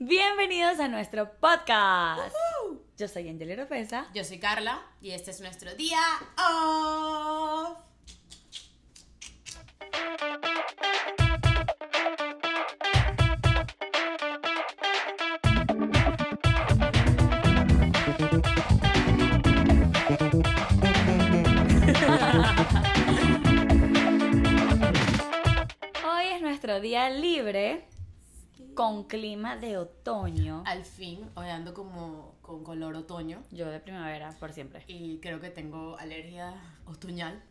Bienvenidos a nuestro podcast. Yo soy Angelina Pesa. Yo soy Carla y este es nuestro día off. Hoy es nuestro día libre con clima de otoño. Al fin, hoy ando como con color otoño Yo de primavera, por siempre. y creo que tengo alergia otoñal.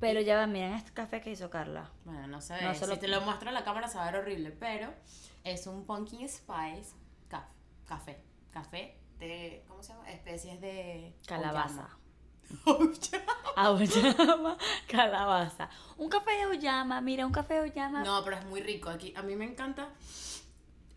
Pero ya va, miren este café que hizo Carla. Bueno, no sé, No, solo- si te lo muestro en la cámara se va a ver horrible, pero es un pumpkin spice caf- café. Café de, ¿cómo se llama? Especies de Calabaza. Auyama, calabaza. Un café de auyama, mira, un café de auyama. No, pero es muy rico. Aquí, a mí me encanta,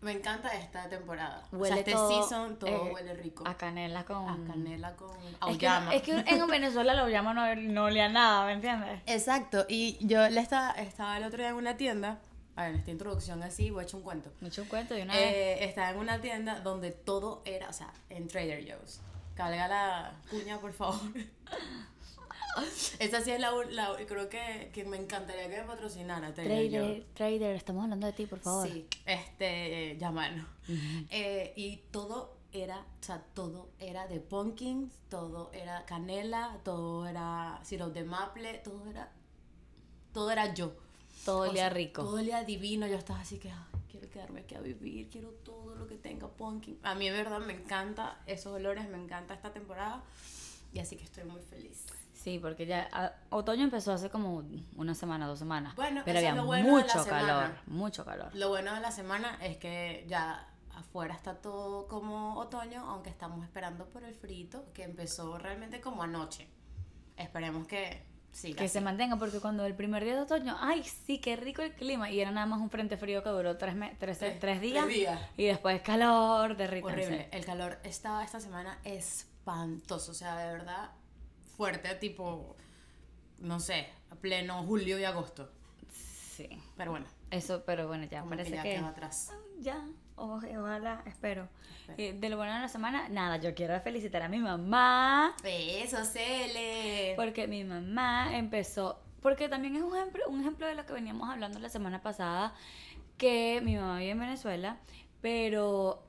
me encanta esta temporada. o Huele sea, este todo, season todo eh, huele rico. A canela con... A canela con Es que, auyama. es que en Venezuela la auyama no, no olía nada, ¿me entiendes? Exacto, y yo le estaba, estaba el otro día en una tienda, a ver, en esta introducción así, voy a echar un cuento. Me eché un cuento de una vez. Eh, estaba en una tienda donde todo era, o sea, en Trader Joe's. Carga la cuña, por favor. Esa sí es la, la creo que, que me encantaría que me patrocinara Trader. Trader, estamos hablando de ti, por favor. Sí, este. Eh, y todo era, o sea, todo era de pumpkins, todo era canela, todo era syrup de maple, todo era, todo era yo. Todo el O día sea, rico. Todo el día divino, yo estaba así que, "Ay, quiero quedarme aquí a vivir, quiero todo lo que tenga pumpkin. A mí, de verdad, me encanta esos olores, me encanta esta temporada. Y así que estoy muy feliz. Sí, porque ya a- otoño empezó hace como una semana, dos semanas. Bueno, pero había bueno mucho semana. calor, mucho calor. Lo bueno de la semana es que ya afuera está todo como otoño, aunque estamos esperando por el frito, que empezó realmente como anoche. Esperemos que Que se mantenga, porque cuando el primer día de otoño, ay, sí, qué rico el clima. Y era nada más un frente frío que duró tres, me- tres, Tres- tres días. tres días. Y después calor, derritarse. Horrible. El calor estaba esta semana espantoso. O sea, de verdad, fuerte, tipo, no sé, a pleno julio y agosto. Sí. Pero bueno, Eso, pero bueno, ya como parece que ya que. quedó atrás. Ya, o- ojalá, espero. Espero. Eh, de lo bueno de la semana, nada, yo quiero felicitar a mi mamá. Eso, Cele. Porque mi mamá empezó, porque también es un ejemplo, un ejemplo de lo que veníamos hablando la semana pasada, que mi mamá vive en Venezuela, pero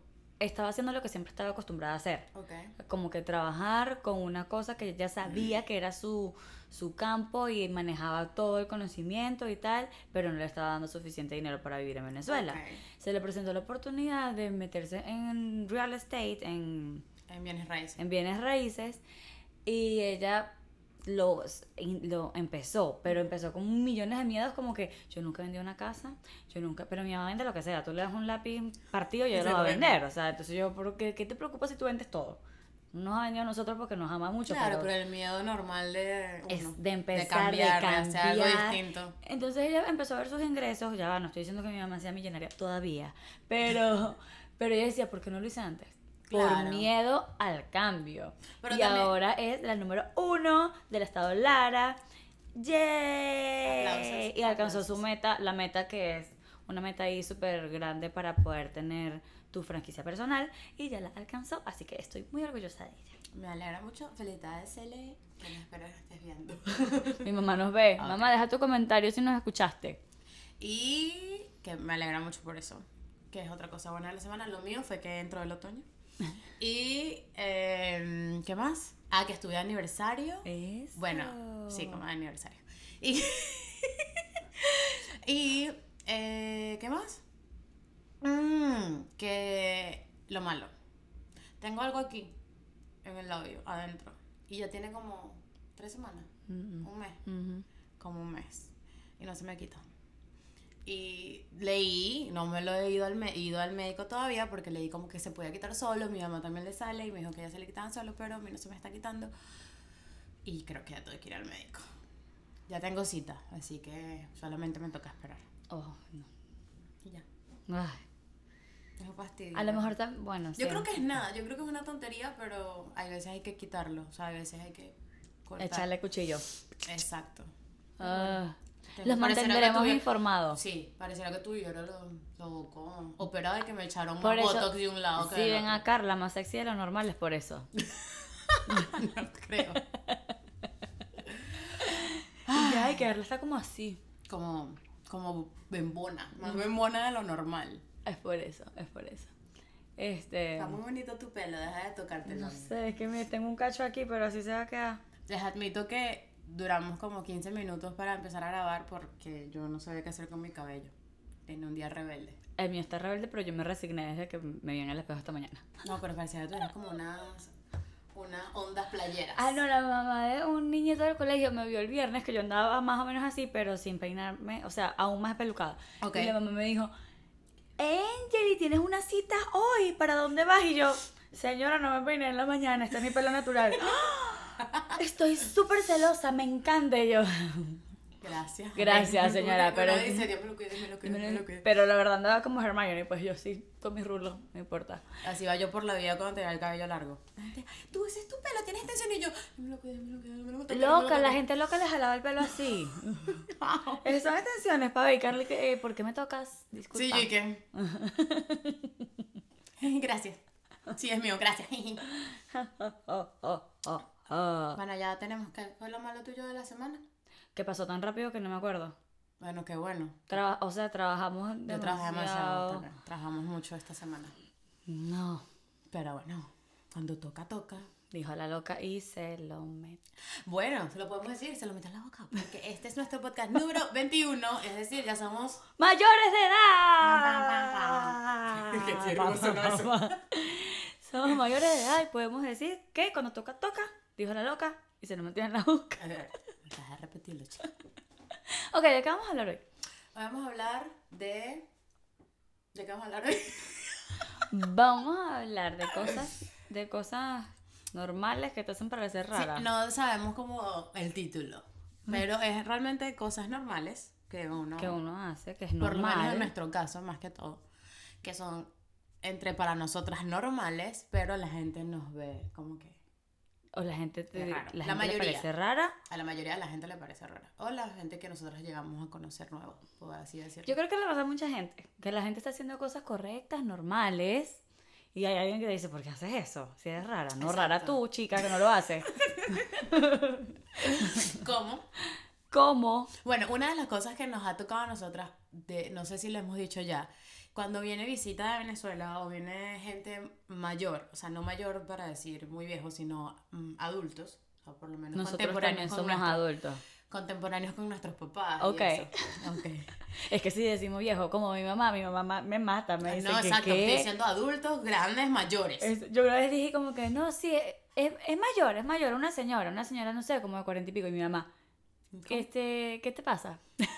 estaba haciendo lo que siempre estaba acostumbrada a hacer. Ok. Como que trabajar con una cosa que ella sabía que era su, su campo y manejaba todo el conocimiento y tal, pero no le estaba dando suficiente dinero para vivir en Venezuela. Se le presentó la oportunidad de meterse en real estate, en En bienes raíces. en bienes raíces y ella lo, lo empezó, pero empezó con millones de miedos como que yo nunca vendí una casa, yo nunca, pero mi mamá vende lo que sea, tú le das un lápiz partido y ella Se lo va a vender, o sea, entonces yo, ¿por qué, qué te preocupa si tú vendes todo? No nos ha vendido a nosotros porque nos ama mucho, Claro, pero, pero el miedo normal de uno, es de empezar, de cambiar, cambiar, hacer algo distinto. Entonces ella empezó a ver sus ingresos, ya no estoy diciendo que mi mamá sea millonaria todavía, pero, pero ella decía, ¿por qué no lo hice antes? Por Claro. miedo al cambio. Pero y también- ahora es la número uno del estado Lara. ¡Yay! Aplausos, Y alcanzó su aplausos. meta, la meta que es una meta ahí súper grande para poder tener tu franquicia personal y ya la alcanzó, así que estoy muy orgullosa de ella. Me alegra mucho. Felicidades, Cele. Bueno, espero que estés viendo. Mi mamá nos ve. Ok. Mamá, deja tu comentario si nos escuchaste. Y que me alegra mucho por eso. Que es otra cosa buena de la semana. Lo mío fue que entró el otoño. Y, em, ¿qué más? Ah, que estuve de aniversario. Eso. Bueno, sí, como de aniversario. Y, y eh, ¿qué más? Mm, que lo malo. Tengo algo aquí, en el labio, adentro. Y ya tiene como tres semanas, Mm, un mes, como un mes. Y no se me quita. Y leí, no me lo he ido al, me- ido al médico todavía porque leí como que se podía quitar solo. Mi mamá también le sale y me dijo que ya se le quitaban solo, pero a mí no se me está quitando. Y creo que ya tengo que ir al médico. Ya tengo cita, así que solamente me toca esperar. Oh, no. Y ya. Ay. Es fastidio. A lo mejor también, bueno, Yo sí. creo que es nada, yo creo que es una tontería, pero hay veces hay que quitarlo, o sea, hay veces hay que cortar. Echarle cuchillo. Exacto. Ah. Los mantendremos tuviera- informados. Sí, pareciera que tuviera lo, lo como operado y que me echaron más Por eso, botox de un lado que si ven a Carla más sexy de lo normal es por eso. No creo. Y ay, que Carla está como así. Como, como bembona, más bembona de lo normal. Es por eso, es por eso. Este, Está muy bonito tu pelo, deja de tocártelo. no sé, es que me tengo un cacho aquí, pero así se va a quedar. Les admito que duramos como 15 minutos para empezar a grabar porque yo no sabía qué hacer con mi cabello. En un día rebelde. El mío está rebelde, pero yo me resigné desde que me vi en el espejo esta mañana. No, pero parecía que tú eras como unas, unas ondas playeras. Ah, no, la mamá de un niñito del colegio me vio el viernes que yo andaba más o menos así, pero sin peinarme, o sea, aún más pelucada. Ok. Y la mamá me dijo, Angeli, tienes una cita hoy, ¿para dónde vas? Y yo, señora, no me peiné en la mañana, este es mi pelo natural. Estoy súper celosa, me encanta Y yo. Gracias. Gracias, señora, pero-. Pero la verdad andaba como Hermione, pues yo sí, con mis rulos, no importa. Así va yo por la vida cuando tenía el cabello largo. Tú, ese es tu pelo, tienes extensión y yo. Me lo cuido, me lo cuido, me lo cuido. Loca, la gente loca le jalaba el pelo así. Esas son extensiones para ver, Carly, que, eh, ¿por qué me tocas? Disculpa. Sí, ¿y qué? gracias. Sí, es mío, gracias. Oh, oh, oh, oh. bueno, ya tenemos que. ¿Fue lo malo tuyo de la semana? ¿Qué pasó tan rápido que no me acuerdo? Bueno, qué bueno. Traba- o sea, trabajamos Yo trabajé demasiado. Trabajamos mucho esta semana. No, Pero bueno, cuando toca, toca. dijo la loca y se lo metió. Bueno, se lo podemos decir, se lo meto en la boca. Porque este es nuestro podcast número 21. Es decir, ya somos. ¡Mayores de edad! Qué. Somos mayores de edad y podemos decir que cuando toca, toca, dijo la loca y se lo metió en la boca. A ver, deja de repetirlo, chica. Ok, ¿de qué vamos a hablar hoy? Vamos a hablar de. ¿De qué vamos a hablar hoy? Vamos a hablar de cosas, de cosas normales que te hacen parecer Sí, raras. no sabemos como el título. Pero es realmente cosas normales que uno. Que uno hace, que es por lo menos en normal. nuestro caso, más que todo. Que son entre para nosotras normales, pero la gente nos ve como que. O la gente, te, la gente le mayoría. parece rara. A la mayoría de la gente le parece rara. O la gente que nosotros llegamos a conocer nuevo, por así decirlo. Yo creo que le pasa a mucha gente. Que la gente está haciendo cosas correctas, normales. Y hay alguien que dice, ¿por qué haces eso? Si eres rara. No Exacto. rara tú, chica, que no lo haces. ¿Cómo? ¿Cómo? Bueno, una de las cosas que nos ha tocado a nosotras, de, no sé si lo hemos dicho ya, cuando viene visita de Venezuela o viene gente mayor, o sea, no mayor para decir muy viejo, sino mm, adultos, o por lo menos Nosotros contemporáneos con, somos nuestro- adultos. contemporáneos con nuestros papás. Ok. eso. Ok. Es que si decimos viejo, como mi mamá, mi mamá ma- me mata, me dice no, que exacto, ¿qué? estoy diciendo adultos, grandes, mayores. Es- yo una vez dije como que no, sí, es, es mayor, es mayor, una señora, una señora, no sé, como de cuarenta y pico, y mi mamá, este, ¿qué te pasa?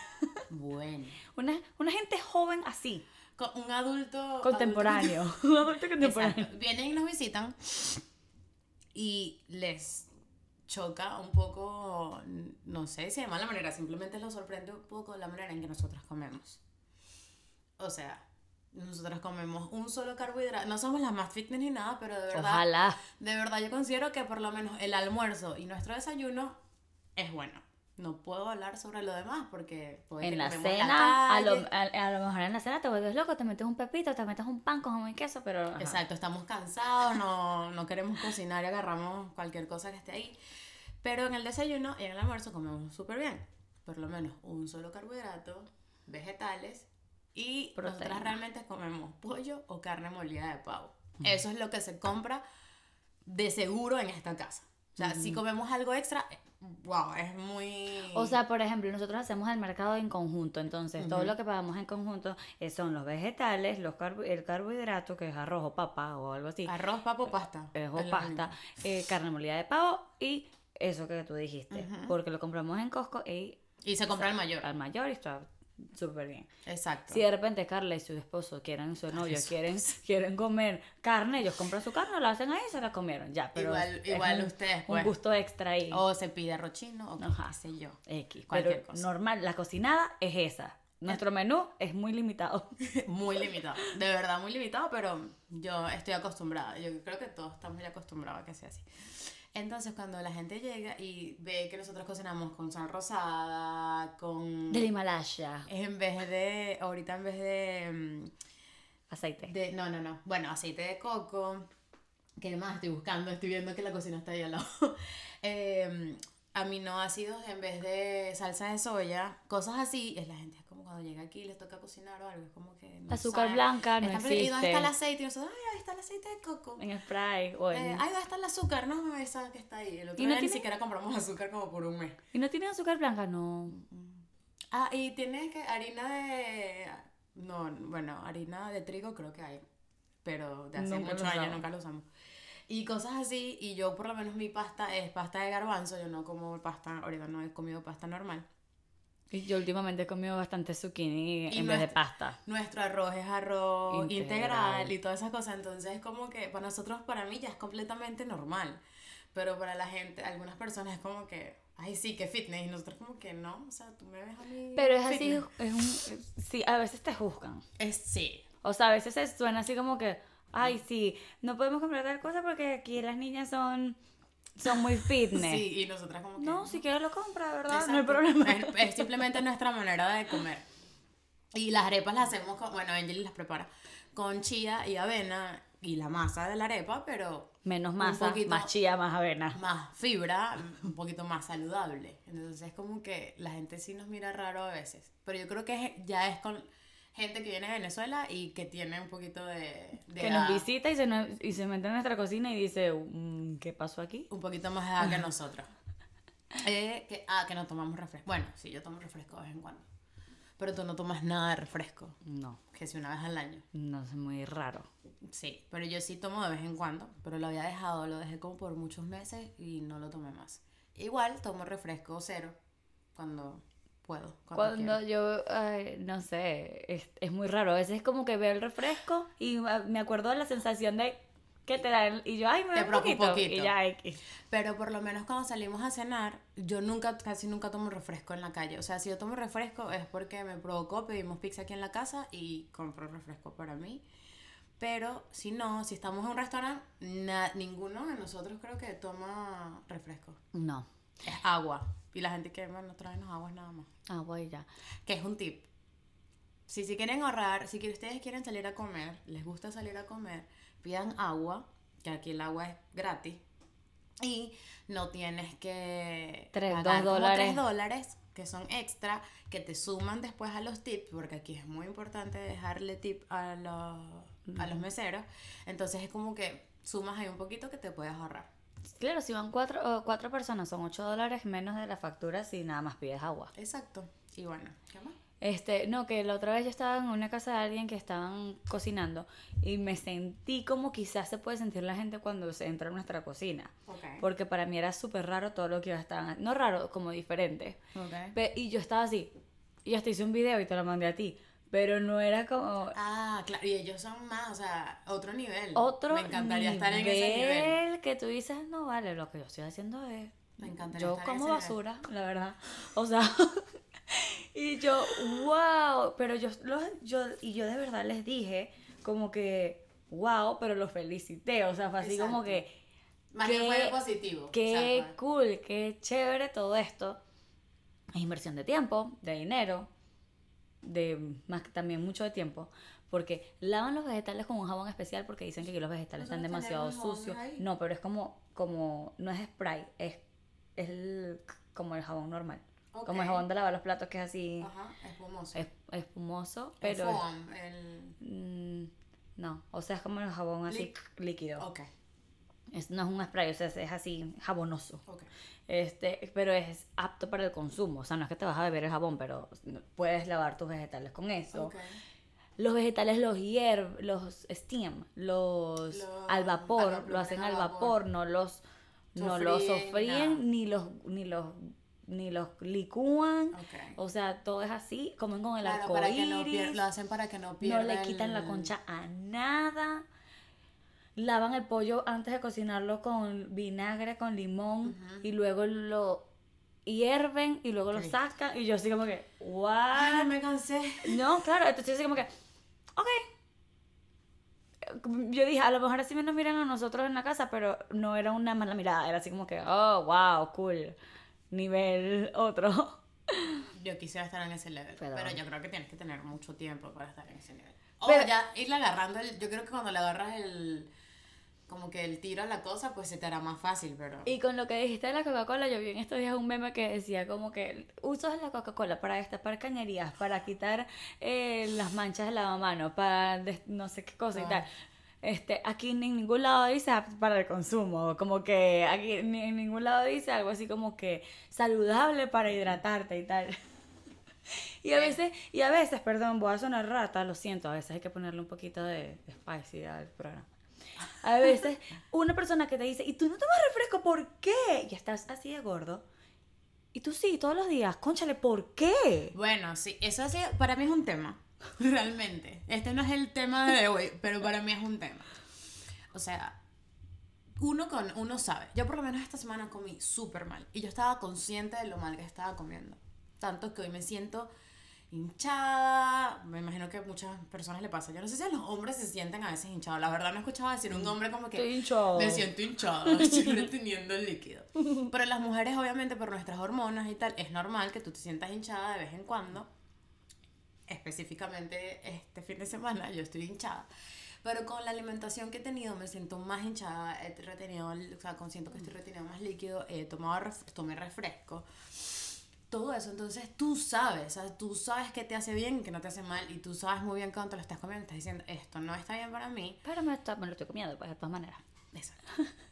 Bueno. Una, una gente joven así, un adulto... contemporáneo, un adulto contemporáneo. Exacto. Vienen y nos visitan y les choca un poco, no sé si de mala manera, simplemente los sorprende un poco la manera en que nosotros comemos. O sea, nosotros comemos un solo carbohidrato. No somos las más fitness ni nada, pero de verdad, Ojalá. de verdad yo considero que por lo menos el almuerzo y nuestro desayuno es bueno. No puedo hablar sobre lo demás porque En la cena, a, lo, a, a lo mejor en la cena te vuelves loco, te metes un pepito, te metes un pan con jamón y queso, pero... ajá. Exacto, estamos cansados, no, no queremos cocinar y agarramos cualquier cosa que esté ahí. Pero en el desayuno y en el almuerzo comemos súper bien. Por lo menos un solo carbohidrato, vegetales y Proteína. nosotras realmente comemos pollo o carne molida de pavo. Eso es lo que se compra de seguro en esta casa. O sea, si comemos algo extra, wow, es muy... O sea, por ejemplo, nosotros hacemos el mercado en conjunto, entonces todo lo que pagamos en conjunto eh, son los vegetales, los carbo- el carbohidrato, que es arroz o papa o algo así, arroz, papo, pasta. eh, o pasta, eh, carne molida de pavo y eso que tú dijiste, porque lo compramos en Costco y Y se compra el mayor. al mayor y está súper bien. Exacto. Si de repente Carla y su esposo quieren, su novio quieren, quieren comer carne, ellos compran su carne, la hacen ahí y se la comieron, ya, pero Igual- igual un, ustedes, un pues. gusto extra ahí. O se pide arrochino o Ajá. qué sé yo. X. Cualquier Pero cosa. normal, la cocinada es esa. Nuestro menú es muy limitado. Muy limitado, de verdad muy limitado, pero yo estoy acostumbrada. Yo creo que todos estamos ya acostumbrados a que sea así. Entonces, cuando la gente llega y ve que nosotros cocinamos con sal rosada, con... Del Himalaya. En vez de, ahorita en vez de, mm, Aceite. de, no, no, no, bueno, aceite de coco, ¿qué más estoy buscando? Estoy viendo que la cocina está ahí al lado. Em, aminoácidos en vez de salsa de soya, cosas así, es la gente cuando llega aquí y les toca cocinar o algo, es como que no Azúcar saben. blanca no Están perdidos, ¿Y dónde está el existe. aceite? Y nosotros, ay, ahí está el aceite de coco. En spray o en... Eh, ay, ¿dónde está el azúcar? No, esa que está ahí. El otro ¿Y no día ni tiene? siquiera compramos azúcar como por un mes. ¿Y no tienen azúcar blanca? No. Ah, y tienes que harina de... No, bueno, harina de trigo creo que hay. Pero de hace muchos años nunca lo usamos. Y cosas así, y yo por lo menos mi pasta es pasta de garbanzo, yo no como pasta, ahorita no he comido pasta normal. Y Yo últimamente he comido bastante zucchini Y en vez de pasta. Nuestro arroz es arroz integral. Integral. y todas esas cosas, entonces es como que para nosotros, para mí ya es completamente normal. Pero para la gente, algunas personas es como que, ay sí, que fitness, y nosotros como que no, o sea, tú me ves a mí. Pero es así, fitness. es un... Sí, a veces te juzgan. Es sí. O sea, a veces se suena así como que, ay, sí, no podemos comprar tal cosa porque aquí las niñas son, son muy fitness. Sí, y nosotras como que. No, si quieres lo compra, ¿verdad? No hay problema. Es, es simplemente nuestra manera de comer. Y las arepas las hacemos con, bueno, Angel las prepara con chía y avena y la masa de la arepa, pero Menos un masa, poquito- más chía, más avena. más fibra, un poquito más saludable. Entonces es como que la gente sí nos mira raro a veces. Pero yo creo que es- ya es con gente que viene de Venezuela y que tiene un poquito de... de Que nos visita y se, nos- y se mete en nuestra cocina y dice, "Mm, ¿qué pasó aquí? Un poquito más de edad que nosotros. Eh, que, ah, que no tomamos refresco. Bueno, sí, yo tomo refresco de vez en cuando. Pero tú no tomas nada de refresco. No, Que si una vez al año. no es muy raro. Sí, pero yo sí tomo de vez en cuando. Pero lo había dejado, lo dejé como por muchos meses y no lo tomé más. Igual tomo refresco cero cuando puedo. Cuando, yo, ay, no sé, es, es muy raro. A veces es como que veo el refresco y ah, me acuerdo de la sensación de que te dan. Y yo, ay, me Te da un poquito. poquito. Y ya, X. Pero por lo menos cuando salimos a cenar, yo nunca, casi nunca tomo refresco en la calle. O sea, si yo tomo refresco es porque me provocó, pedimos pizza aquí en la casa y compro refresco para mí. Pero si no, si estamos en un restaurante, ninguno de nosotros creo que toma refresco. No. Es agua. Y la gente que, bueno, traernos aguas nada más. Ah, voy ya. Que es un tip. Si, si quieren ahorrar, si ustedes quieren salir a comer, les gusta salir a comer, pidan agua, que aquí el agua es gratis. Y no tienes que Tres, pagar dos dólares. tres dólares, que son extra, que te suman después a los tips, porque aquí es muy importante dejarle tip a los, a los meseros. Entonces es como que sumas ahí un poquito que te puedes ahorrar. Claro, si van cuatro, cuatro personas, son ocho dólares menos de la factura si nada más pides agua. Exacto. Y bueno, ¿qué más? Este, no, que la otra vez yo estaba en una casa de alguien que estaban cocinando y me sentí como quizás se puede sentir la gente cuando se entra a nuestra cocina. Ok. Porque para mí era súper raro todo lo que ellos estaban, no raro, como diferente. Ok. Pe- y yo estaba así, y hasta hice un video y te lo mandé a ti, pero no era como Ah, claro, y ellos son más, o sea, otro nivel. otro Me encantaría nivel estar en ese nivel. que tú dices, no vale, lo que yo estoy haciendo es Me encantaría yo estar en como ese nivel. basura, la verdad. O sea, y yo, wow, pero yo, los- yo, y yo de verdad les dije como que, wow, pero los felicité, o sea, fue así como Exacto. que, Más qué- fue positivo. qué o sea, fue- cool, qué chévere todo esto. Es inversión de tiempo, de dinero, de más que también mucho de tiempo. Porque lavan los vegetales con un jabón especial porque dicen que aquí los vegetales están demasiado sucios. No, pero es como, como, no es spray, es, es el- como el jabón normal. Como el jabón de lavar los platos que es así, Ajá, espumoso. es, espumoso, El pero... es- foam, el... mm, no, o sea, es como el jabón así Lic- líquido. Ok, Es, no es un spray, o sea, es, así jabonoso. Este, pero es apto para el consumo. O sea, no es que te vas a beber el jabón, pero puedes lavar tus vegetales con eso. Los vegetales los hierv, los steam, los Los- al vapor, lo hacen al vapor. vapor, no los no los Sofríen, sofríen ni los ni los ni los licúan. O sea, todo es así, comen con el Claro, arco para que no pier- iris, lo hacen para que no no pierda le quitan la concha a nada. Lavan el pollo antes de cocinarlo con vinagre, con limón y luego lo hierven y luego lo sacan y yo así como que, Ay, ¿what? me cansé. No, claro, entonces yo así como que, ok. yo dije, a lo mejor así nos miran a nosotros en la casa, pero no era una mala mirada, era así como que, oh, wow, cool, nivel otro. Yo quisiera estar en ese level, Pero- pero, yo creo que tienes que tener mucho tiempo para estar en ese nivel. O Pero- ya irle agarrando el, yo creo que cuando le agarras el, como que el tiro a la cosa, pues se te hará más fácil, pero... Y con lo que dijiste de la Coca-Cola, yo vi en estos días un meme que decía como que usas la Coca-Cola para destapar cañerías, para quitar eh, las manchas de lavamanos, para des- no sé qué cosa y tal. Este, aquí en ningún lado dice para el consumo, como que aquí ni- en ningún lado dice algo así como que saludable para hidratarte y tal. Y a veces, y a veces, perdón, voy a sonar rata, lo siento, a veces hay que ponerle un poquito de spicy al programa. A veces, una persona que te dice, ¿y tú no tomas refresco? ¿Por qué? Y estás así de gordo. Y tú sí, todos los días, conchale, ¿por qué? Bueno, sí, eso sí, para mí es un tema, realmente. Este no es el tema de hoy, pero para mí es un tema. O sea, uno con uno sabe. Yo por lo menos esta semana comí súper mal y yo estaba consciente de lo mal que estaba comiendo. Tanto que hoy me siento hinchada. Me imagino que a muchas personas le pasa. Yo no sé si a los hombres se sienten a veces hinchados. La verdad no he escuchado decir un hombre como que Estoy hinchado. me siento hinchada, estoy reteniendo el líquido. Pero las mujeres, obviamente, por nuestras hormonas y tal, es normal que tú te sientas hinchada de vez en cuando. Específicamente este fin de semana yo estoy hinchada. Pero con la alimentación que he tenido me siento más hinchada, he retenido, o sea, siento que estoy reteniendo más líquido, he tomado, tomé refresco. Todo eso, entonces tú sabes, ¿sabes? tú sabes que te hace bien y que no te hace mal y tú sabes muy bien cuando te lo estás comiendo, estás diciendo, esto no está bien para mí, Pero me, está- me lo estoy comiendo, pues, de todas maneras. Exacto.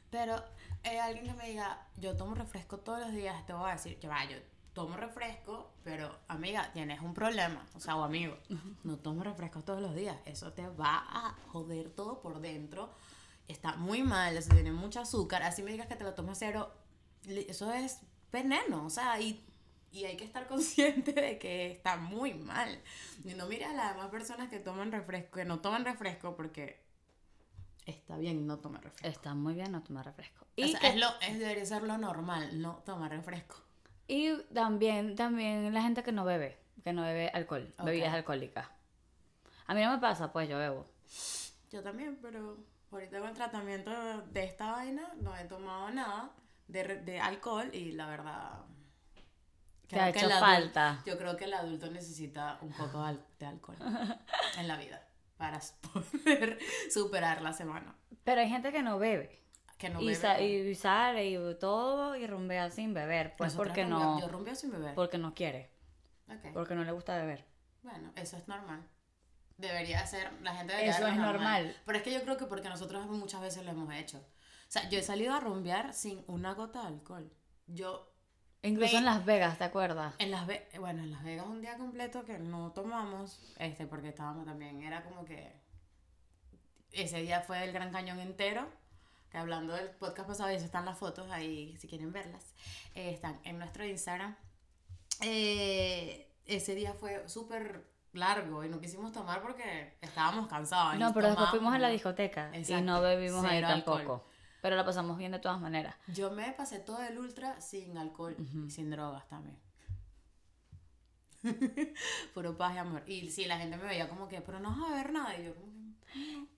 Pero eh, alguien que me diga, yo tomo refresco todos los días, te voy a decir, yo, va, yo tomo refresco, pero amiga, tienes un problema, o sea, o amigo, no tomo refresco todos los días, eso te va a joder todo por dentro, está muy mal, eso tiene mucho azúcar, así me digas que te lo tomes cero, eso es veneno, o sea, y, y hay que estar consciente de que está muy mal. Y no mire a las demás personas que toman refresco, que no toman refresco porque está bien no tomar refresco. Está muy bien no tomar refresco. O Y, sea, que- es lo, es, debería ser lo normal, no tomar refresco. y también, también la gente que no bebe, que no bebe alcohol, Ok. bebidas alcohólicas. A mí no me pasa, pues yo bebo. Yo también, pero ahorita con el tratamiento de esta vaina no he tomado nada de, de alcohol y la verdad... Te ha que hecho falta. Yo creo que el adulto necesita un poco de al- de alcohol en la vida para poder superar la semana. Pero hay gente que no bebe. Que no y, bebe. y sale y todo y rumbea sin beber. Pues Nosotras porque rumbeo- no, Yo rumbeo sin beber. porque no quiere. Porque no le gusta beber. Bueno, eso es normal. Debería ser, la gente debería Eso es normal. Pero es que yo creo que porque nosotros muchas veces lo hemos hecho. O sea, yo he salido a rumbear sin una gota de alcohol. Yo, Incluso Ve- en Las Vegas, ¿te acuerdas? en Las Vegas, bueno, en Las Vegas un día completo que no tomamos, este, porque estábamos también, era como que ese día fue el Gran Cañón entero. Que hablando del podcast pasado, eso están las fotos ahí, si quieren verlas. eh, están en nuestro Instagram. Eh, ese día fue súper largo y no quisimos tomar porque estábamos cansados. No, y pero después tomábamos, fuimos a la discoteca y no bebimos ahí alcohol. Pero la pasamos bien de todas maneras. Yo me pasé todo el ultra sin alcohol y sin drogas también. Puro paz y amor. Y sí, la gente me veía como que, pero no vas a ver nada. Y yo como que,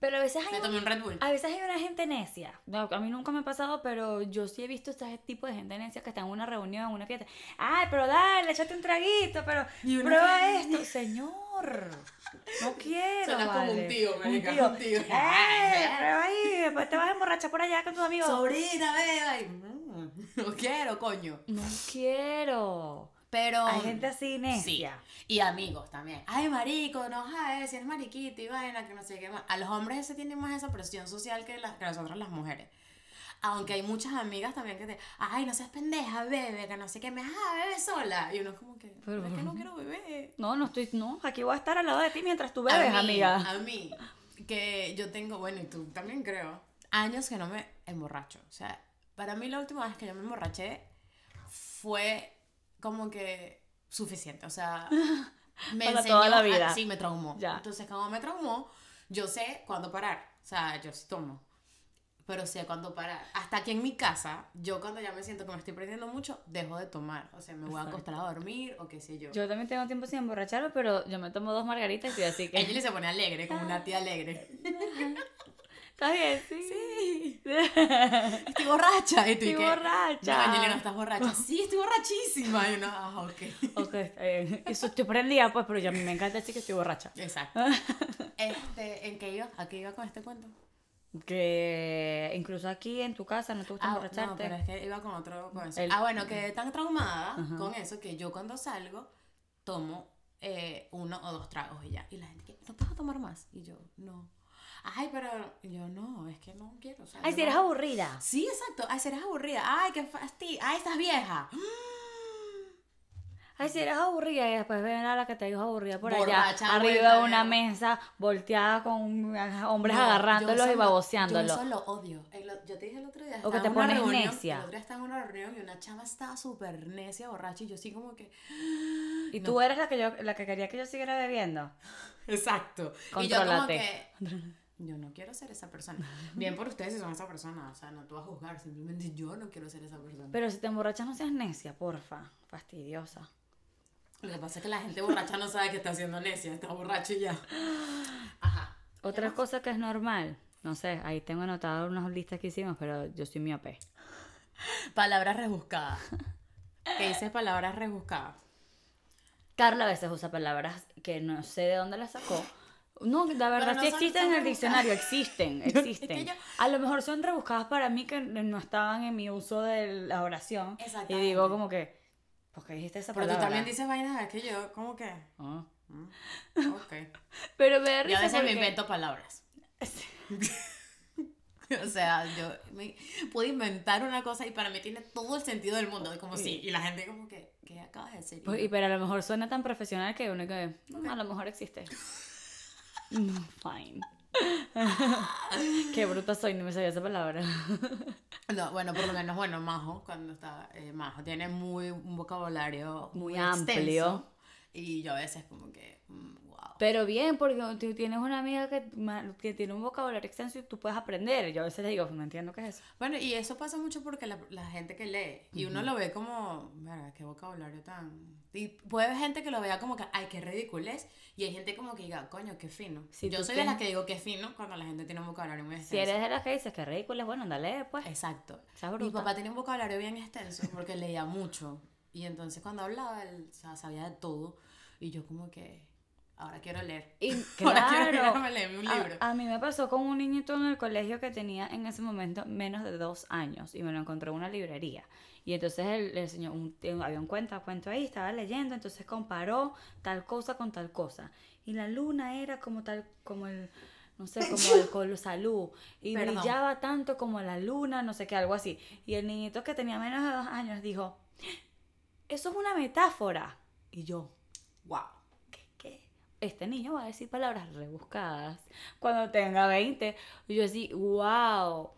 Pero a veces me hay, tomé un Red Bull. a veces hay una gente necia. No, a mí nunca me ha pasado, pero yo sí he visto este tipo de gente necia que está en una reunión, en una fiesta. Ay, pero dale, échate un traguito, pero prueba que- esto. Señor, no quiero. Suena como un tío, Un tío. un tío. Ey, prueba ahí, después te vas a emborrachar por allá con tus amigos. Sobrina, beba. Mm, no quiero, coño. No quiero. Pero. Hay gente así Sí. necia. Y amigos también. Ay, marico, no sabes si es mariquito y vaina, que no sé qué más. A los hombres se tiene más esa presión social que, las que nosotros las mujeres. Aunque hay muchas amigas también que te, ay, no seas pendeja, bebe, que no sé qué, me vas a beber sola. Y uno es como que, pero es que no quiero beber. No, no estoy, no, aquí voy a estar al lado de ti mientras tú A bebes, mí, amiga. A mí, que yo tengo, bueno, y tú también creo, años que no me emborracho. O sea, para mí la última vez que yo me emborraché fue como que suficiente. O sea, me Para enseñó toda la a- vida. sí, me traumó. Ya. Entonces, como me traumó, yo sé cuándo parar. O sea, yo sí tomo. Pero sé cuándo parar. Hasta que en mi casa, yo cuando ya me siento que me estoy perdiendo mucho, dejo de tomar. O sea, me voy a acostar a dormir o qué sé yo. Yo también tengo tiempo sin emborracharme, pero yo me tomo dos margaritas y así que... Ella se pone alegre, como una tía alegre. ¿Estás bien? Sí. Sí. Estoy borracha. ¿y Estoy qué? borracha. No, Angelina, ¿estás borracha? Sí, estoy borrachísima. Y uno, ah, ok. Ok, está bien. Eso estoy prendida, pues, pero ya me encanta decir que estoy borracha. Exacto. Este, ¿en qué iba? ¿A qué iba con este cuento? Que incluso aquí en tu casa no te gusta Ah, no, emborracharte. pero es que iba con otro con eso. El- Ah, bueno, quedé tan traumada con eso que yo cuando salgo tomo eh, uno o dos tragos y ya. Y la gente que, ¿no te vas a tomar más? Y yo, no. Ay, pero yo no, es que no quiero. o sea, Ay, si eres no- aburrida. Sí, exacto. Ay, si eres aburrida. Ay, qué fastidio. Ay, estás vieja. Ay, si eres aburrida y después ven a la que te dijo aburrida por Borracha, allá, arriba de una mesa, volteada con hombres No, agarrándolos y baboseándolos. Yo eso lo odio. Yo te dije el otro día. O que te pones reunión, necia. El otro día estaba en una reunión y una chava estaba súper necia, borracha. Y yo así como que. Y tú eres la que yo, la que quería que yo siguiera bebiendo. Exacto. Y yo como Contrólate. que. Yo no quiero ser esa persona. Bien por ustedes si son esa persona. O sea, no te vas a juzgar. Simplemente yo no quiero ser esa persona. Pero si te emborrachas no seas necia, porfa. Fastidiosa. Lo que pasa es que la gente borracha no sabe que está haciendo necia. Está borracho y ya. Ajá. Otra cosa que es normal, no sé, ahí tengo anotado unas listas que hicimos, pero yo soy miope. Palabras rebuscadas. ¿Qué dice palabras rebuscadas? Carla a veces usa palabras que no sé de dónde las sacó. No, la verdad no sí existen en el diccionario, existen, Es que existen. yo- A lo mejor son rebuscadas para mí que no estaban en mi uso de la oración. Y digo como que, ¿por qué dijiste esa Pero tú palabra? también dices vainas que yo, como que. Ah. mm. Pero me da Yo a veces me invento palabras. o sea, yo me puedo inventar una cosa y para mí tiene todo el sentido del mundo. Como sí. Y la gente como que, ¿qué acabas de decir? Pues, y pero a lo mejor suena tan profesional que uno que "Mm, a lo mejor existe. No, fine. Qué bruta soy, no me sabía esa palabra. No, bueno, por lo menos, bueno, Majo, cuando está, eh, Majo tiene muy, un vocabulario Muy amplio. Y yo a veces como que, mm. Pero bien, porque tú tienes una amiga que, que tiene un vocabulario extenso y tú puedes aprender. Yo a veces le digo, no entiendo qué es eso. Bueno, y eso pasa mucho porque la, la gente que lee, y uno lo ve como, mira, qué vocabulario tan... Y puede haber gente que lo vea como que, ay, qué ridiculez, y hay gente como que diga, coño, qué fino. Si Yo soy de las tienes- que digo que fino cuando la gente tiene un vocabulario muy Si extenso. eres de las que dices que ridículo es bueno, dale pues. Exacto. Mi papá tenía un vocabulario bien extenso porque leía mucho, y entonces cuando hablaba, él o sea, sabía de todo, y yo como que, ahora quiero leer. Y Ahora quiero claro, a leerme un a- libro. A, mí me pasó con un niñito en el colegio que tenía en ese momento menos de dos años y me lo encontré en una librería. Y entonces él le enseñó, un, había un cuento, cuento ahí, estaba leyendo, entonces comparó tal cosa con tal cosa. Y la luna era como tal, como el, no sé, como el colo salud. Y Perdón. brillaba tanto como la luna, no sé qué, algo así. Y el niñito que tenía menos de dos años dijo, eso es una metáfora. Y yo, Wow. Este niño va a decir palabras rebuscadas cuando tenga 20. Y yo así, wow.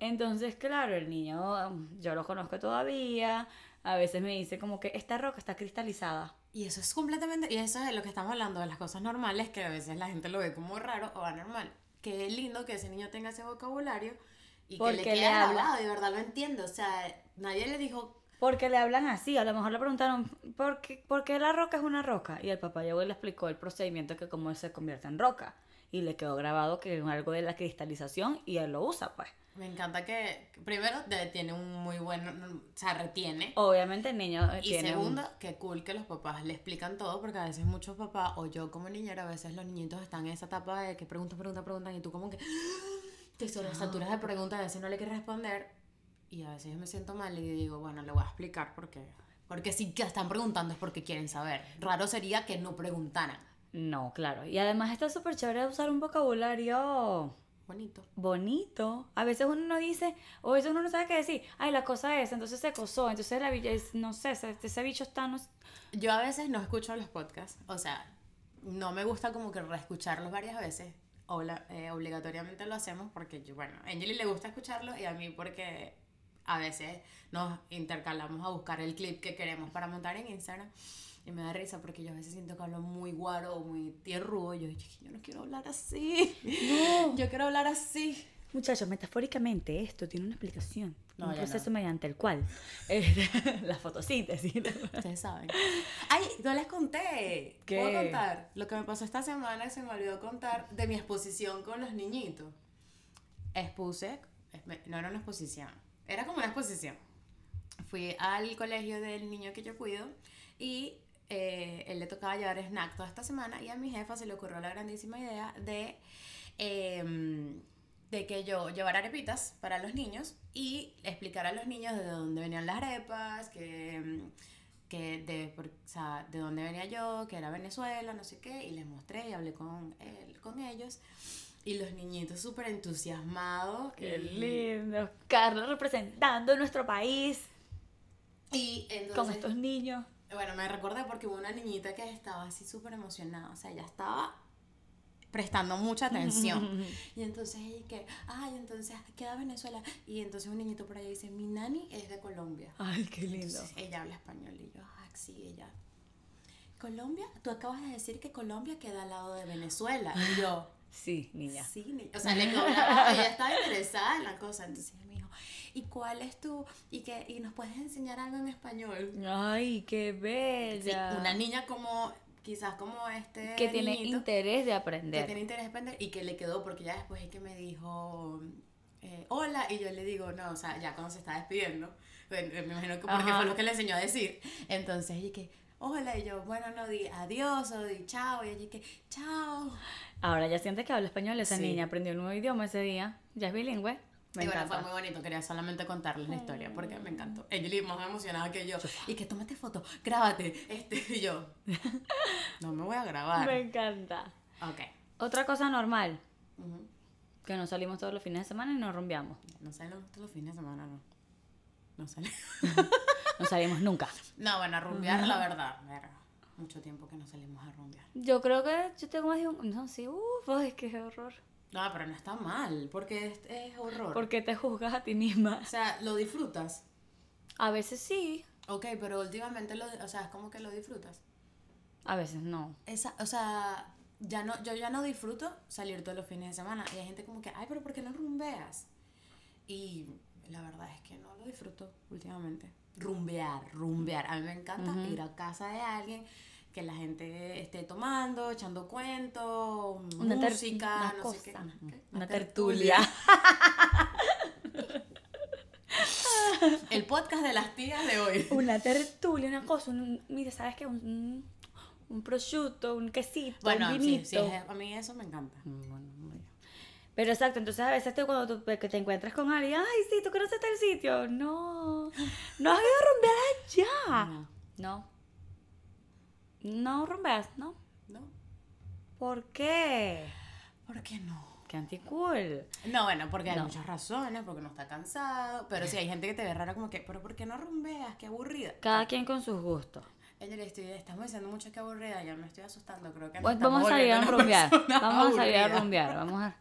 Entonces, claro, el niño, yo lo conozco todavía. A veces me dice como que esta roca está cristalizada. Y eso es completamente, y eso es de lo que estamos hablando, de las cosas normales, que a veces la gente lo ve como raro o anormal. Qué lindo que ese niño tenga ese vocabulario y Porque que le le quede habla. grabado, y de verdad lo entiende. O sea, nadie le dijo, Porque le hablan así. A lo mejor le preguntaron, ¿por qué, por qué la roca es una roca? Y el papá llegó y le explicó el procedimiento que cómo se convierte en roca. Y le quedó grabado que es algo de la cristalización y él lo usa, pues. me encanta que, primero, de- tiene un muy buen, o sea, retiene. Obviamente el niño Y tiene un- segundo, qué cool que los papás le explican todo, porque a veces muchos papás, o yo como niñera, a veces los niñitos están en esa etapa de que preguntan, preguntan, preguntan, y tú como que te sobresaturas de preguntas, a veces no le quieres responder, y a veces yo me siento mal y digo, bueno, le voy a explicar porque, porque si que están preguntando es porque quieren saber. Raro sería que no preguntaran. No, claro. Y además está súper chévere usar un vocabulario Bonito. bonito. A veces uno no dice, o a veces uno no sabe qué decir. Ay, la cosa es, entonces se cosó, entonces la es, no sé, ese, ese bicho está, no. Yo a veces no escucho los podcasts, o sea, no me gusta como que reescucharlos varias veces. Obla- eh, obligatoriamente lo hacemos porque, yo, bueno, a Angeli le gusta escucharlo y a mí porque a veces nos intercalamos a buscar el clip que queremos para montar en Instagram. Y me da risa porque yo a veces siento que hablo muy guaro o muy tierrudo. Y yo, yo, yo no quiero hablar así. Yo quiero hablar así. Muchachos, metafóricamente esto tiene una explicación. No, un proceso no. mediante el cual eh, la fotosíntesis. Ustedes saben. Ay, no les conté. ¿Qué? ¿Puedo contar? Lo que me pasó esta semana se me olvidó contar de mi exposición con los niñitos. expuse, no era una exposición, era como una exposición. Fui al colegio del niño que yo cuido y eh, él le tocaba llevar snack toda esta semana y a mi jefa se le ocurrió la grandísima idea de, em, de que yo llevara arepitas para los niños y explicar a los niños de dónde venían las arepas, que, que de, por- o sea, de dónde venía yo, que era Venezuela, no sé qué, y les mostré y hablé con, él, con ellos. Y los niñitos súper entusiasmados. Qué y- lindo. Carlos representando nuestro país Y entonces, con estos niños. bueno, me recordé porque hubo una niñita que estaba así súper emocionada, o sea, ella estaba prestando mucha atención. y entonces ella que, ay, entonces queda Venezuela. Y entonces un niñito por ahí dice, mi nani es de Colombia. Ay, qué lindo. Entonces ella habla español y yo, ah, sí, ella. Colombia, tú acabas de decir que Colombia queda al lado de Venezuela. Y yo, Sí, niña. Sí, ni- o sea, le cobraba, ella estaba interesada en la cosa, entonces ella me dijo, ¿y cuál es tu, y que, y nos puedes enseñar algo en español? Ay, qué Sí, bella. una niña como, quizás como este que tiene niñito, interés de que aprender. tiene interés en aprender y que le quedó, porque ya después es que me dijo, eh, hola, y yo le digo, no, o sea, ya cuando se está despidiendo, bueno, me imagino que porque Ajá. fue lo que le enseñó a decir, entonces ella que, hola, y yo, bueno, no, di adiós, o di chao, y ella que, chao. Ahora ya siente que habla español. Esa Sí. niña aprendió un nuevo idioma ese día. Ya es bilingüe. Me y bueno, encanta. fue muy bonito, quería solamente contarles la historia porque me encantó. Ella más emocionada que yo. Y que tómate foto, grábate. Este, y yo. No me voy a grabar. Me encanta. Ok. Otra cosa normal, que nos salimos todos los fines de semana y nos rumbeamos. No salen los, todos los fines de semana, no. No sale. No salimos nunca. No, bueno, a rumbear, la verdad. verga, Mucho tiempo que no salimos a rumbear. Yo creo que yo tengo más de un... No, sí, uff, ay, qué horror. No, pero no está mal, porque es, es horror. ¿Por qué te juzgas a ti misma? O sea, lo disfrutas. A veces sí, Ok, pero últimamente lo, o sea, es como que lo disfrutas. a veces no. Esa, o sea, ya no, yo ya no disfruto salir todos los fines de semana. Y hay gente como que, ay, pero ¿por qué no rumbeas? Y la verdad es que no lo disfruto últimamente. Rumbear, rumbear. A mí me encanta ir a casa de alguien, que la gente esté tomando, echando cuentos, música, una no sé qué. cosa, ¿Una qué? una tertulia. El podcast de las tías de hoy. Una tertulia, una cosa, un, mira, ¿sabes qué? Un, un, prosciutto, un quesito, Bueno, un vinito. sí, a mí eso me encanta. Mm, bueno. Pero exacto, entonces a veces tú, cuando tú, que te encuentras con alguien, ay, sí, tú conoces tal sitio. No, no has ido a rumbear allá. No. No. No rumbeas, ¿no? ¿No? ¿Por qué? ¿Por qué no? Qué anticool. No, bueno, porque hay No. muchas razones, porque no está cansado, pero sí hay gente que te ve rara como que, pero ¿por qué no rumbeas? Qué aburrida. Cada quien con sus gustos. Ella le estoy, estamos diciendo mucho que aburrida, ya me estoy asustando, creo que nos Bueno, estamos vamos a salir a volviendo una rumbear. Vamos a salir a rumbear. Vamos a...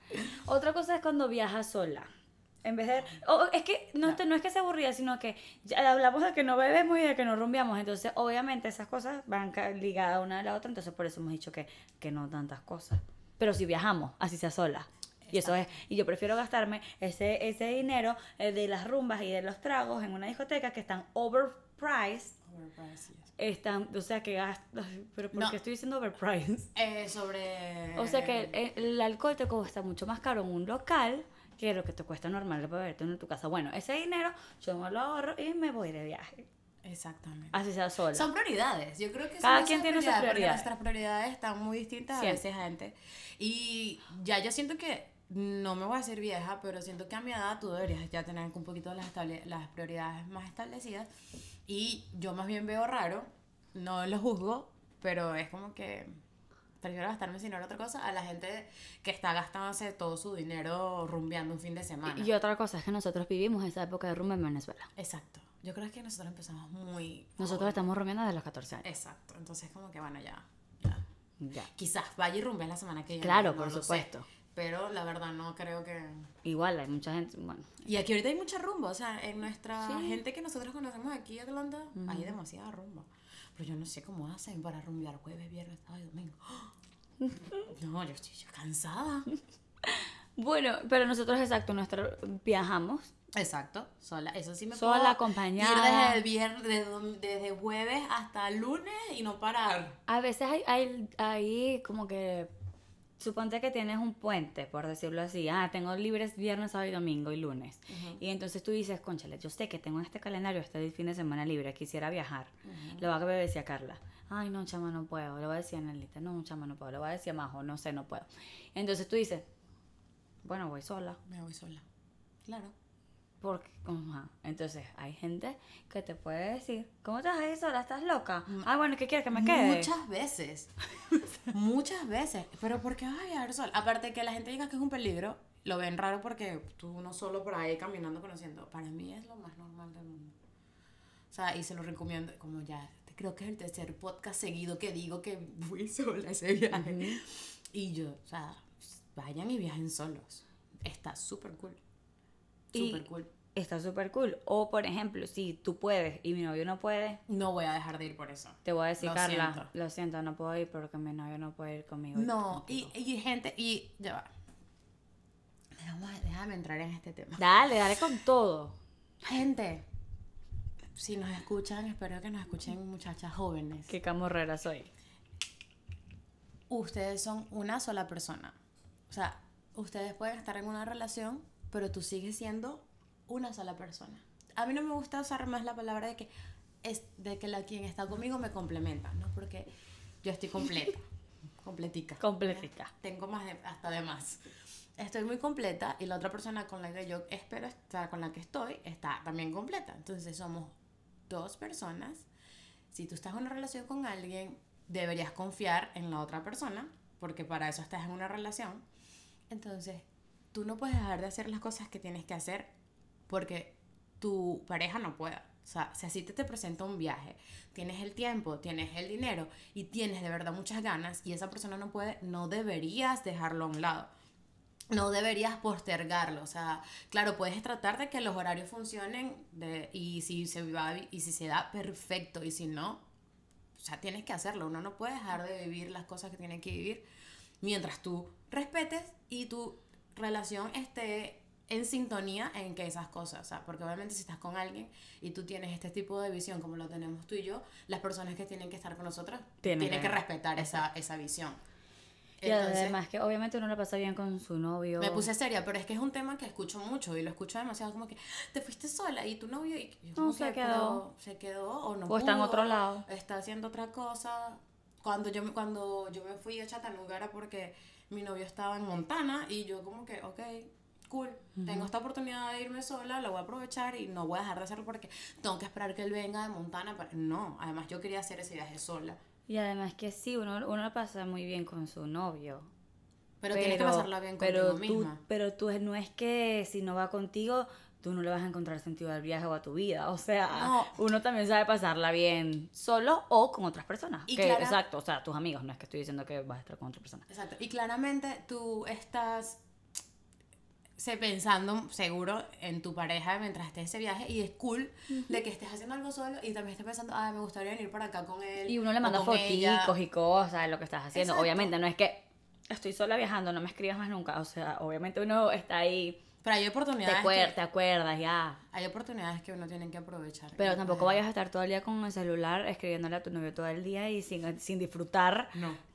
Otra cosa es cuando viajas sola. En vez de. o- es que no, te- no es que sea aburrida, sino que ya hablamos de que no bebemos y de que no rumbeamos. Entonces, obviamente, esas cosas van ligadas una a la otra. Entonces, por eso hemos dicho que, que no tantas cosas. Pero si viajamos, así sea sola. Y eso es. Y yo prefiero gastarme ese, ese dinero eh, de las rumbas y de los tragos en una discoteca que están overpriced. Overpriced, yes. Están, o sea, que gastas. Pero ¿por No. qué estoy diciendo overpriced? Eh, sobre... O sea que el, el alcohol te cuesta mucho más caro en un local que lo que te cuesta normal para beberte en tu casa. Bueno, ese dinero yo me lo ahorro y me voy de viaje. Exactamente. Así sea sola. Son prioridades, yo creo que Cada quien tiene sus prioridades, porque prioridades. Nuestras prioridades están muy distintas Siempre. a veces, gente. Y ya yo siento que, no me voy a decir vieja, pero siento que a mi edad tú deberías ya tener un poquito las, las prioridades más establecidas. Y yo más bien veo raro, no lo juzgo, pero es como que prefiero gastarme en otra cosa a la gente que está gastándose todo su dinero rumbeando un fin de semana. Y otra cosa es que nosotros vivimos esa época de rumba en Venezuela. Exacto. Yo creo que nosotros empezamos muy... Nosotros estamos rumbeando desde los 14 años. Exacto. Entonces como que bueno, ya. ya. Ya. Quizás vaya y rumbe la semana que viene. Claro, no por lo sé. supuesto. Pero la verdad no creo que... Igual hay mucha gente, bueno, Y aquí ahorita hay mucha rumba, o sea, en nuestra Sí. gente que nosotros conocemos aquí en Atlanta, hay demasiada rumba. Pero yo no sé cómo hacen para rumbear jueves, viernes, sábado y domingo. No, yo estoy cansada. Bueno, pero nosotros, exacto, nuestro, viajamos. Exacto, sola. Eso sí me Sola, puedo acompañada. Ir desde, el viernes, desde, desde jueves hasta lunes y no parar. A veces hay, hay, hay como que suponte que tienes un puente, por decirlo así. Ah, tengo libres viernes, sábado y domingo y lunes. Y entonces tú dices, conchale, yo sé que tengo en este calendario este fin de semana libre, quisiera viajar. Le voy a decir a Carla. Ay, no, chama, no puedo. Le voy a decir a Nelita, no, chama, no puedo. Le voy a decir a Majo, no sé, no puedo. Entonces tú dices, bueno, voy sola. Me voy sola. Claro. Porque, ajá. Entonces, hay gente que te puede decir, ¿cómo te vas a ir sola? ¿Estás loca? Ah, bueno, ¿qué quieres que me quede? Muchas veces. Muchas veces. Pero ¿por qué vas a viajar sola? Aparte que la gente diga que es un peligro, lo ven raro porque tú no solo por ahí caminando conociendo. Para mí es lo más normal del mundo. O sea, y se lo recomiendo, como ya, creo que es el tercer podcast seguido que digo que fui sola ese viaje. Y yo, o sea, vayan y viajen solos. Está súper cool. Súper cool. Está súper cool. O, por ejemplo, si tú puedes y mi novio no puede. No voy a dejar de ir por eso. Te voy a decir, Carla, lo siento, no puedo ir porque mi novio no puede ir conmigo. No, y, y, gente, y ya va. Déjame entrar en este tema. Dale, dale con todo. Gente, si nos escuchan, espero que nos escuchen muchachas jóvenes. Qué camorrera soy. Ustedes son una sola persona. O sea, ustedes pueden estar en una relación pero tú sigues siendo una sola persona. A mí no me gusta usar más la palabra de que es de que la quien está conmigo me complementa, ¿no? Porque yo estoy completa, completica. Completica. Tengo más de, hasta de más. Estoy muy completa y la otra persona con la que yo espero estar, con la que estoy, está también completa. Entonces somos dos personas. Si tú estás en una relación con alguien, deberías confiar en la otra persona, porque para eso estás en una relación. Entonces, tú no puedes dejar de hacer las cosas que tienes que hacer porque tu pareja no pueda. O sea, si así te, te presenta un viaje, tienes el tiempo, tienes el dinero y tienes de verdad muchas ganas y esa persona no puede, no deberías dejarlo a un lado. No deberías postergarlo. O sea, claro, puedes tratar de que los horarios funcionen de, y, si se va, y si se da, perfecto. Y si no, o sea, tienes que hacerlo. Uno no puede dejar de vivir las cosas que tiene que vivir mientras tú respetes y tú relación esté en sintonía en que esas cosas, o sea, porque obviamente si estás con alguien y tú tienes este tipo de visión como lo tenemos tú y yo, las personas que tienen que estar con nosotras tienen, que, respetar esa, esa visión. Y además que obviamente uno lo pasa bien con su novio. Me puse seria, pero es que es un tema que escucho mucho y lo escucho demasiado como que te fuiste sola y tu novio y no se quedó. Se quedó o no. O está en otro lado. Está haciendo otra cosa. Cuando yo, cuando yo me fui a Chattanooga era porque mi novio estaba en Montana y yo como que, ok, cool, tengo esta oportunidad de irme sola, la voy a aprovechar y no voy a dejar de hacerlo porque tengo que esperar que él venga de Montana. Para... No, además yo quería hacer ese viaje sola. Y además que sí, uno, uno lo pasa muy bien con su novio. Pero, tienes que pasarla bien contigo pero misma. pero tú no es que si no va contigo, tú no le vas a encontrar sentido al viaje o a tu vida. O sea, uno también sabe pasarla bien solo o con otras personas. exacto, o sea, tus amigos, no es que estoy diciendo que vas a estar con otra persona. Exacto, y claramente tú estás pensando seguro en tu pareja mientras estés ese viaje y es cool de que estés haciendo algo solo y también estés pensando, ah, me gustaría venir para acá con él. Y uno le manda fotos y cosas de lo que estás haciendo. Obviamente no es que estoy sola viajando, no me escribas más nunca. O sea, obviamente uno está ahí pero hay oportunidades. Te, te acuerdas, ya. Hay oportunidades que uno tiene que aprovechar. Pero tampoco vayas a estar todo el día con el celular escribiéndole a tu novio todo el día y sin, sin disfrutar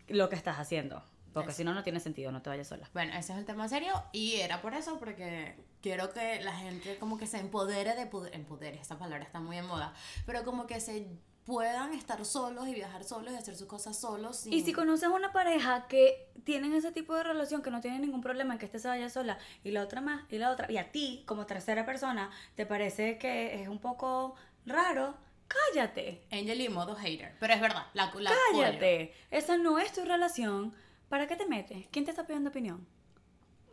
lo que estás haciendo. Porque si no, no tiene sentido, no te vayas sola. Bueno, ese es el tema serio y era por eso, porque quiero que la gente como que se empodere de poder, empodere, esta palabra está muy en moda, pero como que se puedan estar solos y viajar solos y hacer sus cosas solos. Y si conoces una pareja que tienen ese tipo de relación, que no tiene ningún problema en que este se vaya sola y la otra más y la otra, y a ti como tercera persona te parece que es un poco raro, cállate. Angel y modo hater, pero es verdad, la, la Cállate, esa no es tu relación. ¿Para qué te metes? ¿Quién te está pidiendo opinión?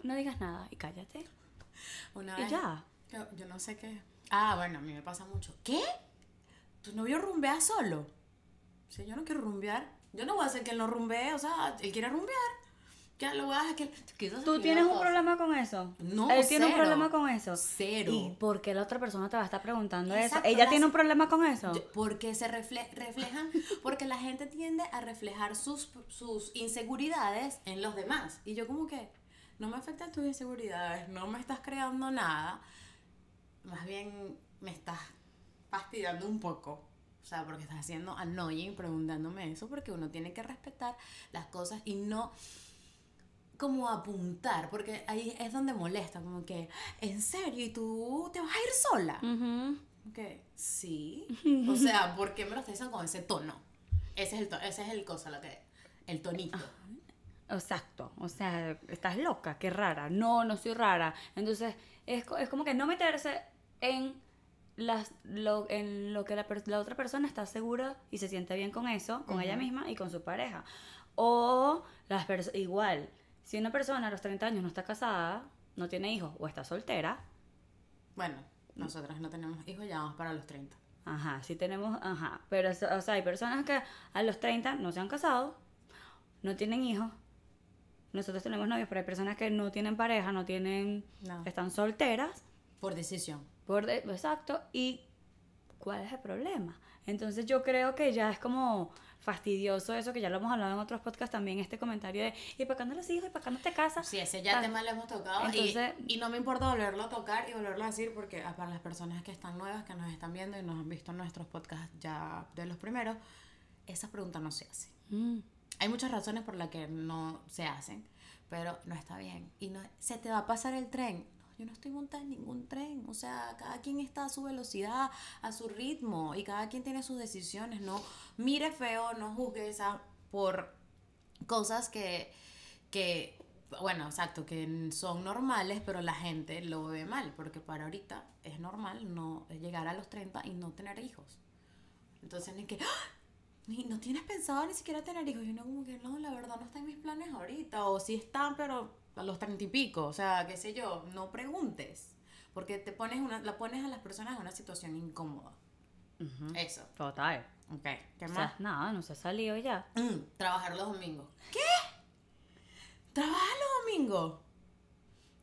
No digas nada y cállate. Una y ya. yo no sé qué. Ah, bueno, a mí me pasa mucho. ¿Qué? ¿Tu novio rumbea solo? Si yo no quiero rumbear. Yo no voy a hacer que él no rumbee, o sea, él quiere rumbear. Ya lo voy a hacer que... ¿Tú tienes un problema con eso? No, Él tiene un problema con eso. Cero. ¿Y por qué la otra persona te va a estar preguntando eso? ¿Ella tiene un problema con eso? Porque se reflejan, porque la gente tiende a reflejar sus, sus inseguridades en los demás. Y yo como que, no me afectan tus inseguridades, no me estás creando nada. Más bien me estás fastidiando un poco. O sea, porque estás haciendo annoying preguntándome eso, porque uno tiene que respetar las cosas y no. como apuntar, porque ahí es donde molesta, como que, ¿en serio? ¿Y tú te vas a ir sola? Que sí. O sea, ¿por qué me lo estás diciendo con ese tono? Ese es el, to- ese es el cosa, lo que, el tonito. Exacto, o sea, estás loca, qué rara. No, no soy rara. Entonces, es, es como que no meterse en, las, lo, en lo que la, otra persona está segura y se siente bien con eso, con ella misma y con su pareja. O las igual, si una persona a los 30 años no está casada, no tiene hijos o está soltera, Bueno, nosotras no tenemos hijos, ya vamos para los 30. Ajá, sí tenemos, ajá, pero o sea, hay personas que a los 30 no se han casado, no tienen hijos. Nosotros tenemos novios, pero hay personas que no tienen pareja, no tienen, No. están solteras, Por decisión. Por de- exacto, y ¿cuál es el problema? Entonces yo creo que ya es como fastidioso eso, que ya lo hemos hablado en otros podcasts también, este comentario de, ¿y para cuándo los hijos? ¿Y para cuándo te casas? Sí, ese ya Ah, tema lo hemos tocado y- entonces- y, no me importa volverlo a tocar y volverlo a decir porque ah, para las personas que están nuevas, que nos están viendo y nos han visto en nuestros podcasts ya de los primeros, esa pregunta no se hace. Mm, Hay muchas razones por las que no se hacen, pero no está bien. Y no, se te va a pasar el tren. Yo no estoy montada en ningún tren. O sea, cada quien está a su velocidad, a su ritmo, y cada quien tiene sus decisiones. No mire feo, no juzgue esa por cosas que, que, bueno, exacto, que son normales, pero la gente lo ve mal, porque para ahorita es normal no llegar a los 30 y no tener hijos. Entonces, ni que, ¡Ah! no tienes pensado ni siquiera tener hijos. Y uno como que, no, la verdad no está en mis planes ahorita. O sí están, pero a los treinta y pico. O sea, qué sé yo, no preguntes. Porque te pones una, la pones a las personas en una situación incómoda. Eso. Total. Ok, ¿qué O más? sea, nada, no se ha salido ya. Mm, trabajar los domingos. ¿Qué? ¿Trabajar los domingos?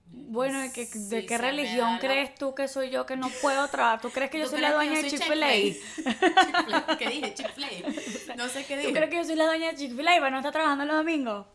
Bueno, ¿de qué, de qué religión la- crees tú que soy yo que no puedo trabajar? ¿Tú crees que yo ¿Tú soy la dueña de Chick-fil-A? ¿Qué dije? Chick-fil-A. No sé qué ¿Tú dije. crees que yo soy la dueña de Chick-fil-A y para no estar trabajando los domingos?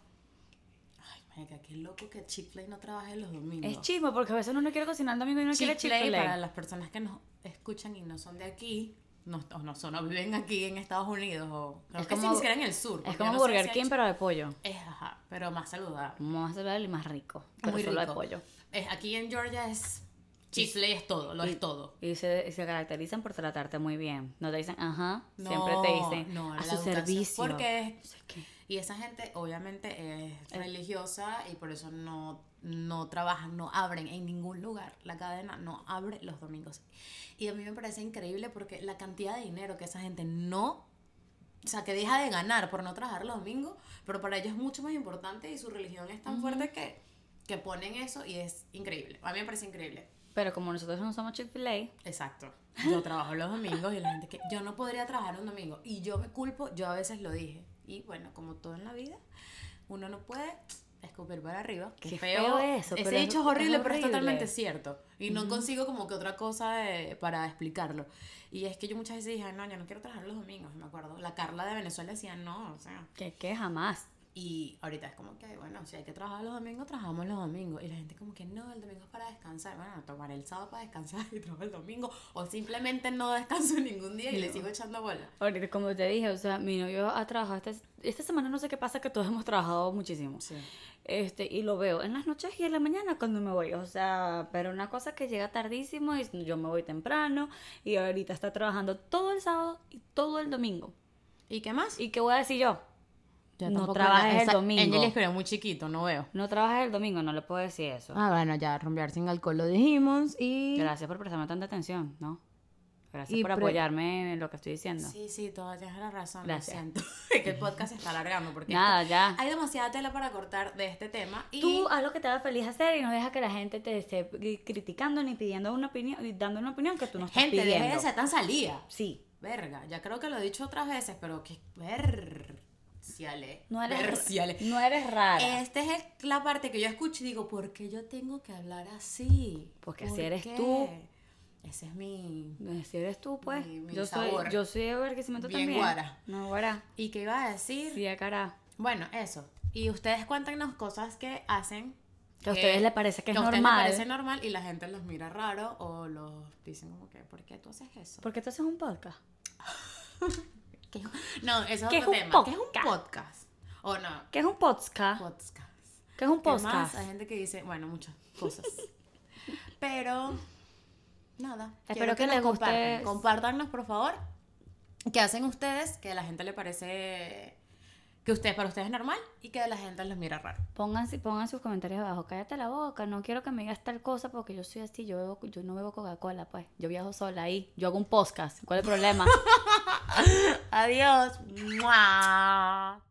Marica, qué loco que Chick-fil-A no trabaje los domingos. Es chismo, porque a veces uno no quiere cocinar el domingo y no quiere Chick-fil-A, para las personas que nos escuchan y no son de aquí, no, o no son, o viven aquí en Estados Unidos, o creo Es que como- siquiera en el sur. Es como no Burger si King, pero de pollo. Es, ajá, pero más saludable. Más saludable y más rico. Pero Muy solo de pollo. Es, aquí en Georgia es Chick-fil-A es todo, lo es todo. Y se, se caracterizan por tratarte muy bien. No te dicen, ajá, No, siempre te dicen no, a su servicio. Porque No sé qué. Y esa gente obviamente es religiosa y por eso no, no trabajan, no abren en ningún lugar. La cadena no abre los domingos. Y a mí me parece increíble porque la cantidad de dinero que esa gente no, o sea, que deja de ganar por no trabajar los domingos, pero para ellos es mucho más importante y su religión es tan fuerte que, que ponen eso y es increíble. A mí me parece increíble. Pero como nosotros no somos Chick-fil-A, Exacto. Yo trabajo los domingos y la gente que yo no podría trabajar un domingo y yo me culpo, yo a veces lo dije. Y bueno, como todo en la vida, uno no puede escupir para arriba. Qué, Qué feo. feo eso, Ese pero es- dicho es horrible, pero es totalmente cierto. Y no consigo como que otra cosa de- para explicarlo. Y es que yo muchas veces dije, "Ay, no, yo no quiero trabajar los domingos, me acuerdo. La Carla de Venezuela decía, no, o sea. que, que jamás. Y ahorita es como que, bueno, si hay que trabajar los domingos, trabajamos los domingos. Y la gente como que no, el domingo es para descansar. Bueno, tomaré el sábado para descansar y trabajo el domingo. O simplemente no descanso ningún día y le sigo echando bola. Ahorita, como te dije, o sea, mi novio ha trabajado esta, esta semana, no sé qué pasa, que todos hemos trabajado muchísimo. Sí. Este, y lo veo en las noches y en la mañana cuando me voy. O sea, pero una cosa que llega tardísimo y yo me voy temprano. Y ahorita está trabajando todo el sábado y todo el domingo. ¿Y qué más? ¿Y qué voy a decir yo? Ya no trabajes la- el domingo. Angel escribió muy chiquito, no veo. No trabajas el domingo, no le puedo decir eso. Ah, bueno, ya rumbear sin alcohol lo dijimos y... Gracias por prestarme tanta atención, ¿no? Gracias Y por pre- apoyarme en lo que estoy diciendo. Sí, sí, todas tienes la razón, Gracias. lo siento. Que el podcast se está alargando porque Nada, ya. hay demasiada tela para cortar de este tema y... Tú haz lo que te haga feliz hacer y no deja que la gente te esté criticando ni pidiendo una opinión, ni dando una opinión que tú no estás Gente, pidiendo. deje de ser tan salida. Sí. Verga, ya creo que lo he dicho otras veces, pero que No eres, verciale. no eres rara. Esta es la parte que yo escucho y digo, ¿por qué yo tengo que hablar así? Porque ¿Por así eres qué? tú. Ese es mi... Si eres tú, pues. Mi- mi yo soy, sabor. yo soy de envejecimiento Bien también. guara. No, guara. ¿Y qué iba a decir? Sí, a cara. Bueno, eso. Y ustedes cuéntanos cosas que hacen Que a ustedes les parece que es a ustedes normal. les parece normal y la gente los mira raro o los dicen como que, ¿por qué tú haces eso? ¿Por qué tú haces un podcast? ¿Qué es- No, eso es ¿Qué es otro un tema. ¿Qué es un podcast? O no, ¿Qué es un podcast? podcast. ¿Qué es un podcast? Hay gente que dice, bueno, muchas cosas. Pero, nada. Espero que nos les guste- compartan. Compártanos, por favor. ¿Qué hacen ustedes? Que a la gente le parece que ustedes, para ustedes es normal y que a la gente los mira raro. Pongan, pongan sus comentarios abajo. Cállate la boca. No quiero que me digas tal cosa porque yo soy así. Yo, bebo- yo no bebo Coca-Cola, pues. Yo viajo sola ahí. Yo hago un podcast. ¿Cuál es el problema? Adiós. ¡Mua!